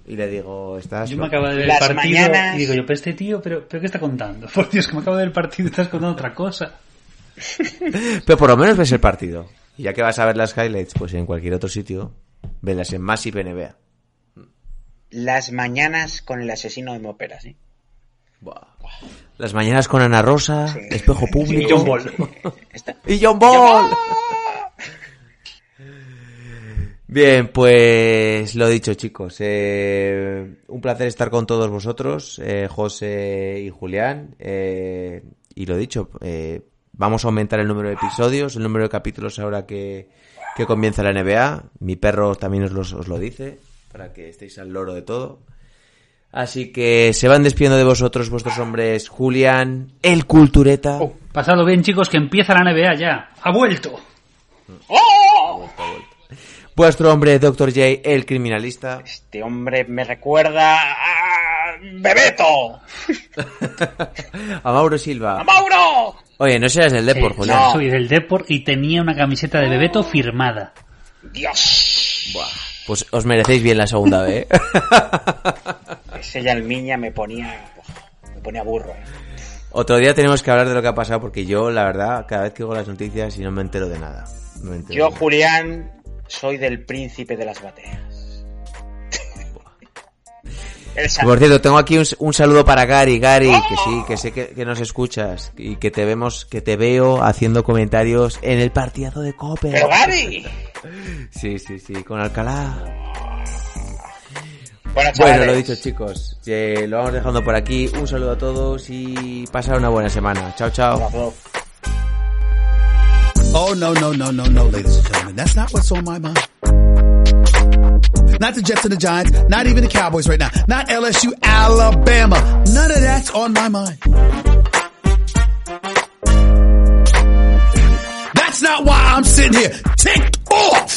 y le digo, estás... yo me acababa de ver Las el partido mañanas- y digo yo, pero este tío, pero, pero ¿qué está contando? Por Dios, que me acabo de ver el partido y estás contando otra cosa. Pero por lo menos ves el partido. Y ya que vas a ver las highlights, pues en cualquier otro sitio, velas en Massive NBA. Las mañanas con el asesino de Mopera, ¿sí? Las mañanas con Ana Rosa, Sí. Espejo Público. Y John Ball. Está- Y John Ball. Bien, pues lo dicho, chicos. eh, un placer estar con todos vosotros, eh, José y Julián. eh, y lo dicho, eh, vamos a aumentar el número de episodios, el número de capítulos ahora que, que comienza la NBA. Mi perro también os, los- os lo dice, para que estéis al loro de todo. Así que se van despidiendo de vosotros vuestros hombres Julián, el Cultureta. Oh, pasado bien, chicos, que empieza la NBA ya. Ha vuelto. Vuestro hombre Dr. J, el criminalista. Este hombre me recuerda a Bebeto. a Mauro Silva. ¡A Mauro! Oye, no serás del Depor, Sí, Julián. no. Soy del Depor y tenía una camiseta de Bebeto firmada. Dios. Pues os merecéis bien la segunda vez. Ese Yalmiña me ponía... Me ponía burro. ¿eh? Otro día tenemos que hablar de lo que ha pasado porque yo, la verdad, cada vez que oigo las noticias y no me entero de nada. No me entero Yo, de nada. Julián, soy del príncipe de las bateas. El Por cierto, tengo aquí un, un saludo para Gary, Gary, que sí, que sé que, que nos escuchas y que te vemos, que te veo haciendo comentarios en el partidazo de Cope. ¡Pero Gary! Sí, sí, sí, con Alcalá. Bueno, chavales, Bueno, lo dicho, chicos, eh, lo vamos dejando por aquí. Un saludo a todos y pasar una buena semana. Chao, chao. Oh, no, no, no, no, no, ladies and gentlemen. That's not what's on my mind. Not the Jets and the Giants, not even the Cowboys right now, not LSU, Alabama. None of that's on my mind. That's not why I'm sitting here ticked off.